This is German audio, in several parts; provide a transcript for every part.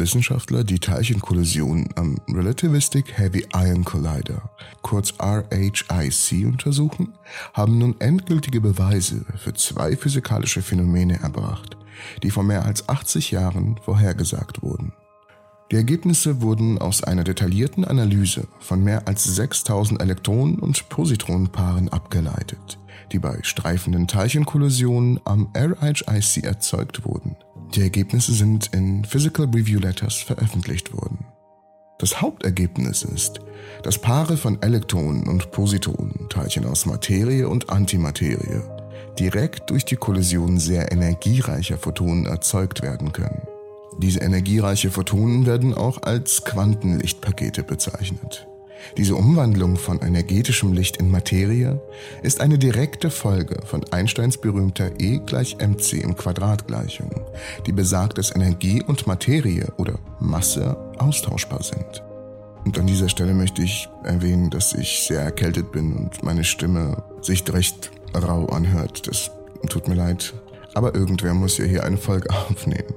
Wissenschaftler die Teilchenkollision am Relativistic Heavy Ion Collider, kurz RHIC, untersuchen, haben nun endgültige Beweise für zwei physikalische Phänomene erbracht, die vor mehr als 80 Jahren vorhergesagt wurden. Die Ergebnisse wurden aus einer detaillierten Analyse von mehr als 6000 Elektronen- und Positronenpaaren abgeleitet, die bei streifenden Teilchenkollisionen am RHIC erzeugt wurden. Die Ergebnisse sind in Physical Review Letters veröffentlicht worden. Das Hauptergebnis ist, dass Paare von Elektronen und Positronen, Teilchen aus Materie und Antimaterie, direkt durch die Kollision sehr energiereicher Photonen erzeugt werden können. Diese energiereiche Photonen werden auch als Quantenlichtpakete bezeichnet. Diese Umwandlung von energetischem Licht in Materie ist eine direkte Folge von Einsteins berühmter E gleich mc im Quadrat-Gleichung, die besagt, dass Energie und Materie oder Masse austauschbar sind. Und an dieser Stelle möchte ich erwähnen, dass ich sehr erkältet bin und meine Stimme sich recht rau anhört. Das tut mir leid. Aber irgendwer muss ja hier eine Folge aufnehmen.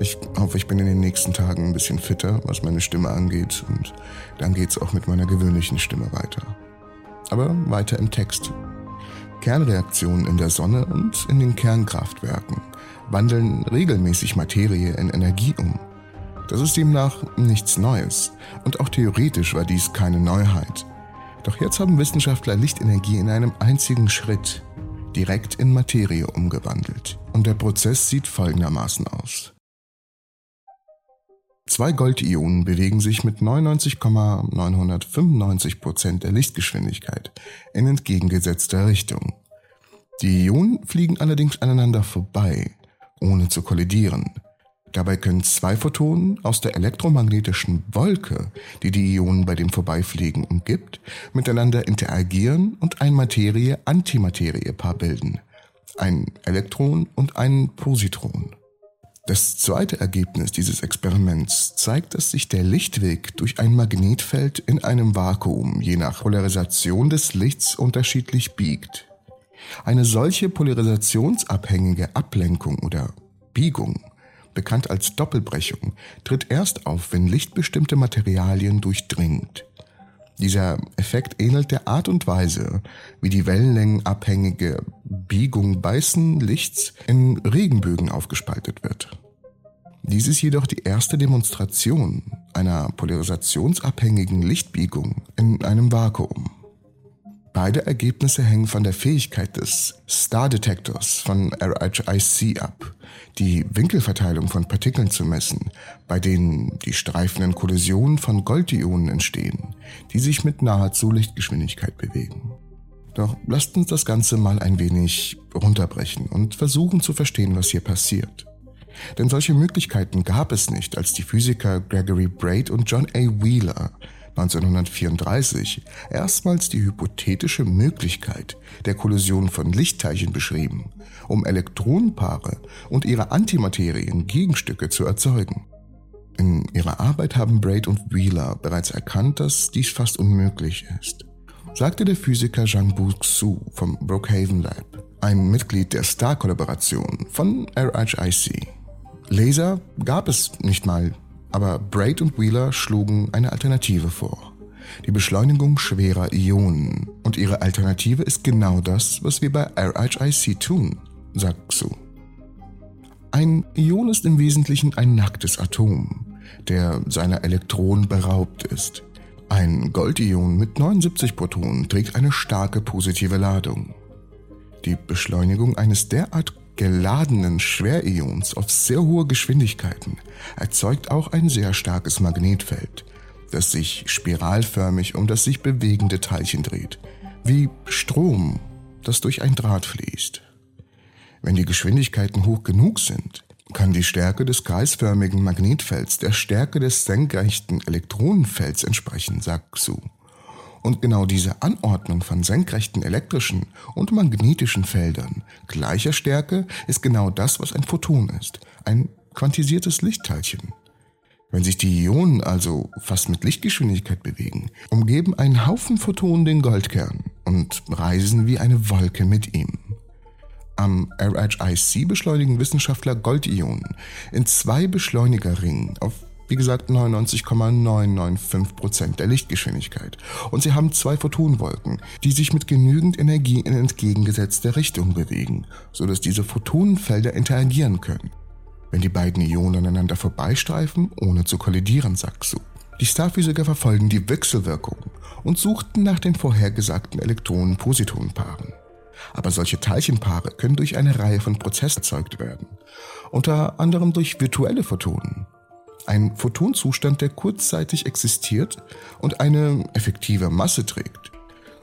Ich hoffe, ich bin in den nächsten Tagen ein bisschen fitter, was meine Stimme angeht, und dann geht's auch mit meiner gewöhnlichen Stimme weiter. Aber weiter im Text. Kernreaktionen in der Sonne und in den Kernkraftwerken wandeln regelmäßig Materie in Energie um. Das ist demnach nichts Neues und auch theoretisch war dies keine Neuheit. Doch jetzt haben Wissenschaftler Lichtenergie in einem einzigen Schritt direkt in Materie umgewandelt. Und der Prozess sieht folgendermaßen aus. Zwei Goldionen bewegen sich mit 99,995% der Lichtgeschwindigkeit in entgegengesetzter Richtung. Die Ionen fliegen allerdings aneinander vorbei, ohne zu kollidieren. Dabei können zwei Photonen aus der elektromagnetischen Wolke, die die Ionen bei dem Vorbeifliegen umgibt, miteinander interagieren und ein Materie-Antimaterie-Paar bilden. Ein Elektron und ein Positron. Das zweite Ergebnis dieses Experiments zeigt, dass sich der Lichtweg durch ein Magnetfeld in einem Vakuum je nach Polarisation des Lichts unterschiedlich biegt. Eine solche polarisationsabhängige Ablenkung oder Biegung, bekannt als Doppelbrechung, tritt erst auf, wenn Licht bestimmte Materialien durchdringt. Dieser Effekt ähnelt der Art und Weise, wie die wellenlängenabhängige Biegung weißen Lichts in Regenbögen aufgespaltet wird. Dies ist jedoch die erste Demonstration einer polarisationsabhängigen Lichtbiegung in einem Vakuum. Beide Ergebnisse hängen von der Fähigkeit des Star Detectors von RHIC ab, die Winkelverteilung von Partikeln zu messen, bei denen die streifenden Kollisionen von Goldionen entstehen, die sich mit nahezu Lichtgeschwindigkeit bewegen. Doch lasst uns das Ganze mal ein wenig runterbrechen und versuchen zu verstehen, was hier passiert. Denn solche Möglichkeiten gab es nicht, als die Physiker Gregory Braid und John A. Wheeler 1934 erstmals die hypothetische Möglichkeit der Kollision von Lichtteilchen beschrieben, um Elektronenpaare und ihre Antimaterien Gegenstücke zu erzeugen. In ihrer Arbeit haben Braid und Wheeler bereits erkannt, dass dies fast unmöglich ist, sagte der Physiker Jean Xu vom Brookhaven Lab, ein Mitglied der Star-Kollaboration von RHIC. Laser gab es nicht mal aber Braid und Wheeler schlugen eine Alternative vor. Die Beschleunigung schwerer Ionen. Und ihre Alternative ist genau das, was wir bei RHIC tun, sagt Xu. Ein Ion ist im Wesentlichen ein nacktes Atom, der seiner Elektronen beraubt ist. Ein Goldion mit 79 Protonen trägt eine starke positive Ladung. Die Beschleunigung eines derart geladenen Schwerions auf sehr hohe Geschwindigkeiten erzeugt auch ein sehr starkes Magnetfeld, das sich spiralförmig um das sich bewegende Teilchen dreht, wie Strom, das durch ein Draht fließt. Wenn die Geschwindigkeiten hoch genug sind, kann die Stärke des kreisförmigen Magnetfelds der Stärke des senkrechten Elektronenfelds entsprechen, sagt Xu. Und genau diese Anordnung von senkrechten elektrischen und magnetischen Feldern gleicher Stärke ist genau das, was ein Photon ist, ein quantisiertes Lichtteilchen. Wenn sich die Ionen also fast mit Lichtgeschwindigkeit bewegen, umgeben ein Haufen Photonen den Goldkern und reisen wie eine Wolke mit ihm. Am RHIC beschleunigen Wissenschaftler Goldionen in zwei Beschleunigerringen auf wie gesagt 99,995% der Lichtgeschwindigkeit. Und sie haben zwei Photonenwolken, die sich mit genügend Energie in entgegengesetzter Richtung bewegen, sodass diese Photonenfelder interagieren können. Wenn die beiden Ionen aneinander vorbeistreifen, ohne zu kollidieren, sagt Su. Die Starphysiker verfolgen die Wechselwirkung und suchten nach den vorhergesagten Elektronen-Positonenpaaren. Aber solche Teilchenpaare können durch eine Reihe von Prozessen erzeugt werden, unter anderem durch virtuelle Photonen. Ein Photonzustand, der kurzzeitig existiert und eine effektive Masse trägt.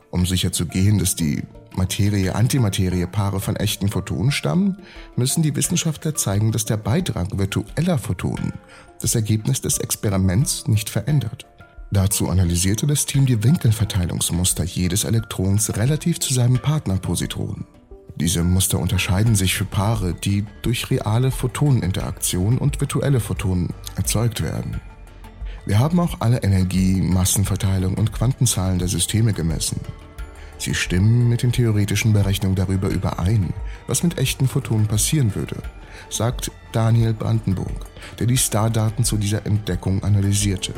Um sicherzugehen, dass die Materie-Antimaterie-Paare von echten Photonen stammen, müssen die Wissenschaftler zeigen, dass der Beitrag virtueller Photonen das Ergebnis des Experiments nicht verändert. Dazu analysierte das Team die Winkelverteilungsmuster jedes Elektrons relativ zu seinem Partnerpositron. Diese Muster unterscheiden sich für Paare, die durch reale Photoneninteraktion und virtuelle Photonen erzeugt werden. Wir haben auch alle Energie, Massenverteilung und Quantenzahlen der Systeme gemessen. Sie stimmen mit den theoretischen Berechnungen darüber überein, was mit echten Photonen passieren würde, sagt Daniel Brandenburg, der die Stardaten zu dieser Entdeckung analysierte.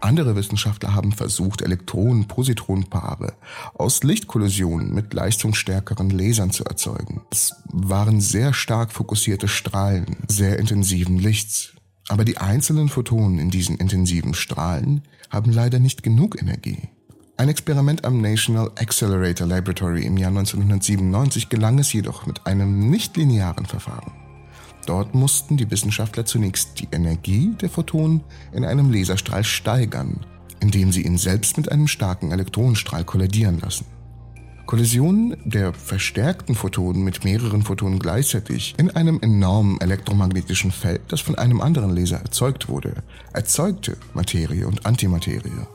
Andere Wissenschaftler haben versucht, Elektronen-Positronenpaare aus Lichtkollisionen mit leistungsstärkeren Lasern zu erzeugen. Es waren sehr stark fokussierte Strahlen sehr intensiven Lichts. Aber die einzelnen Photonen in diesen intensiven Strahlen haben leider nicht genug Energie. Ein Experiment am National Accelerator Laboratory im Jahr 1997 gelang es jedoch mit einem nichtlinearen Verfahren. Dort mussten die Wissenschaftler zunächst die Energie der Photonen in einem Laserstrahl steigern, indem sie ihn selbst mit einem starken Elektronenstrahl kollidieren lassen. Kollisionen der verstärkten Photonen mit mehreren Photonen gleichzeitig in einem enormen elektromagnetischen Feld, das von einem anderen Laser erzeugt wurde, erzeugte Materie und Antimaterie.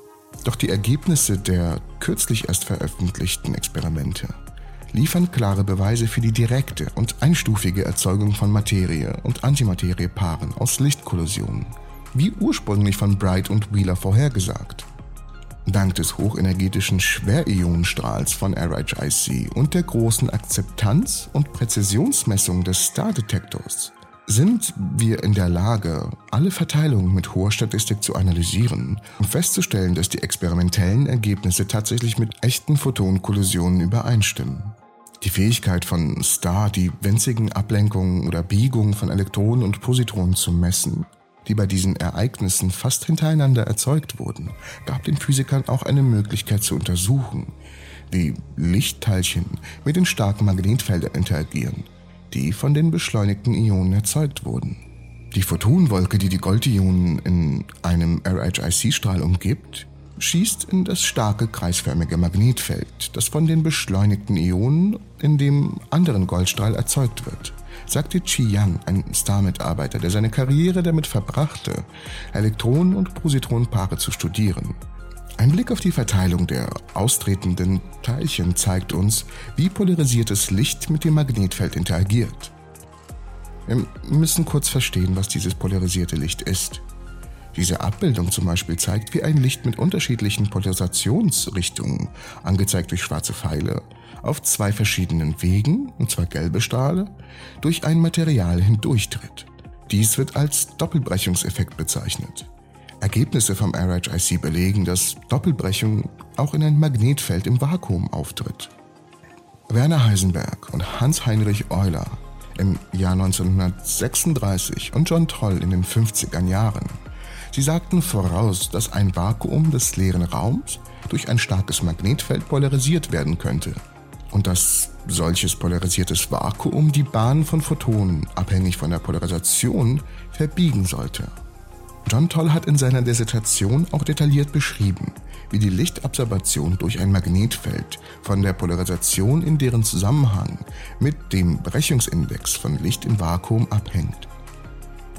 Doch die Ergebnisse der kürzlich erst veröffentlichten Experimente liefern klare Beweise für die direkte und einstufige Erzeugung von Materie- und Antimateriepaaren aus Lichtkollisionen, wie ursprünglich von Bright und Wheeler vorhergesagt. Dank des hochenergetischen Schwerionenstrahls von RHIC und der großen Akzeptanz und Präzisionsmessung des Star-Detektors sind wir in der Lage, alle Verteilungen mit hoher Statistik zu analysieren und festzustellen, dass die experimentellen Ergebnisse tatsächlich mit echten Photonkollisionen übereinstimmen. Die Fähigkeit von STAR, die winzigen Ablenkungen oder Biegungen von Elektronen und Positronen zu messen, die bei diesen Ereignissen fast hintereinander erzeugt wurden, gab den Physikern auch eine Möglichkeit zu untersuchen, wie Lichtteilchen mit den starken Magnetfeldern interagieren, die von den beschleunigten Ionen erzeugt wurden. Die Photonenwolke, die die Goldionen in einem RHIC-Strahl umgibt, schießt in das starke kreisförmige Magnetfeld, das von den beschleunigten Ionen in dem anderen Goldstrahl erzeugt wird, sagte Chi Yang, ein Star-Mitarbeiter, der seine Karriere damit verbrachte, Elektronen- und Positronenpaare zu studieren. Ein Blick auf die Verteilung der austretenden Teilchen zeigt uns, wie polarisiertes Licht mit dem Magnetfeld interagiert. Wir müssen kurz verstehen, was dieses polarisierte Licht ist. Diese Abbildung zum Beispiel zeigt, wie ein Licht mit unterschiedlichen Polarisationsrichtungen, angezeigt durch schwarze Pfeile, auf zwei verschiedenen Wegen, und zwar gelbe Strahle, durch ein Material hindurchtritt. Dies wird als Doppelbrechungseffekt bezeichnet. Ergebnisse vom RHIC belegen, dass Doppelbrechung auch in ein Magnetfeld im Vakuum auftritt. Werner Heisenberg und Hans-Heinrich Euler im Jahr 1936 und John Troll in den 50er Jahren Sie sagten voraus, dass ein Vakuum des leeren Raums durch ein starkes Magnetfeld polarisiert werden könnte und dass solches polarisiertes Vakuum die Bahn von Photonen, abhängig von der Polarisation, verbiegen sollte. John Toll hat in seiner Dissertation auch detailliert beschrieben, wie die Lichtabsorption durch ein Magnetfeld von der Polarisation in deren Zusammenhang mit dem Brechungsindex von Licht im Vakuum abhängt.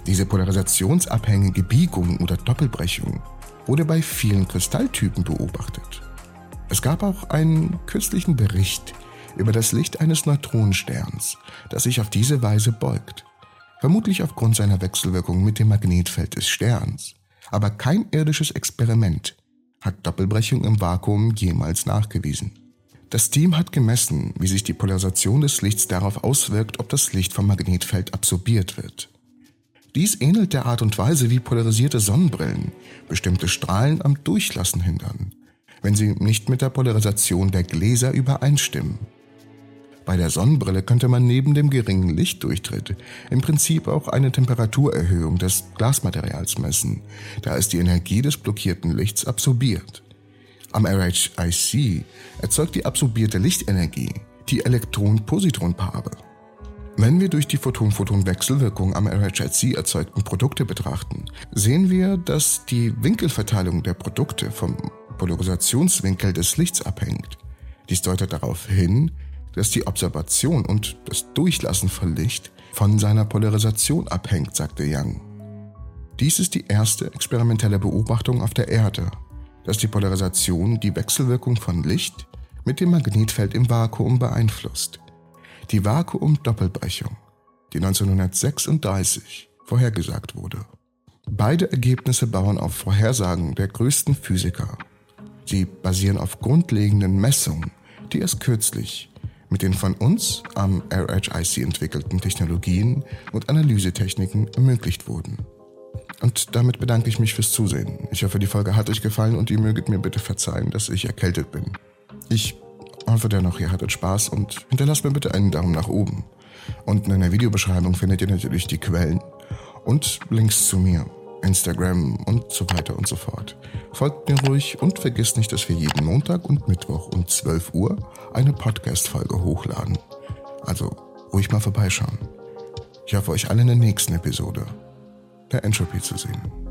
Diese polarisationsabhängige Biegung oder Doppelbrechung wurde bei vielen Kristalltypen beobachtet. Es gab auch einen kürzlichen Bericht über das Licht eines Neutronensterns, das sich auf diese Weise beugt, vermutlich aufgrund seiner Wechselwirkung mit dem Magnetfeld des Sterns. Aber kein irdisches Experiment hat Doppelbrechung im Vakuum jemals nachgewiesen. Das Team hat gemessen, wie sich die Polarisation des Lichts darauf auswirkt, ob das Licht vom Magnetfeld absorbiert wird. Dies ähnelt der Art und Weise, wie polarisierte Sonnenbrillen bestimmte Strahlen am Durchlassen hindern, wenn sie nicht mit der Polarisation der Gläser übereinstimmen. Bei der Sonnenbrille könnte man neben dem geringen Lichtdurchtritt im Prinzip auch eine Temperaturerhöhung des Glasmaterials messen, da es die Energie des blockierten Lichts absorbiert. Am RHIC erzeugt die absorbierte Lichtenergie die Elektron-Positron-Paare. Wenn wir durch die Photon-Photon-Wechselwirkung am RHIC erzeugten Produkte betrachten, sehen wir, dass die Winkelverteilung der Produkte vom Polarisationswinkel des Lichts abhängt. Dies deutet darauf hin, dass die Observation und das Durchlassen von Licht von seiner Polarisation abhängt, sagte Young. Dies ist die erste experimentelle Beobachtung auf der Erde dass die Polarisation die Wechselwirkung von Licht mit dem Magnetfeld im Vakuum beeinflusst. Die Vakuum-Doppelbrechung, die 1936 vorhergesagt wurde. Beide Ergebnisse bauen auf Vorhersagen der größten Physiker. Sie basieren auf grundlegenden Messungen, die erst kürzlich mit den von uns am RHIC entwickelten Technologien und Analysetechniken ermöglicht wurden. Und damit bedanke ich mich fürs Zusehen. Ich hoffe, die Folge hat euch gefallen und ihr möget mir bitte verzeihen, dass ich erkältet bin. Ich hoffe dennoch, ihr hattet Spaß und hinterlasst mir bitte einen Daumen nach oben. Unten in der Videobeschreibung findet ihr natürlich die Quellen und Links zu mir, Instagram und so weiter und so fort. Folgt mir ruhig und vergesst nicht, dass wir jeden Montag und Mittwoch um 12 Uhr eine Podcast-Folge hochladen. Also ruhig mal vorbeischauen. Ich hoffe euch alle in der nächsten Episode der Entropy zu sehen.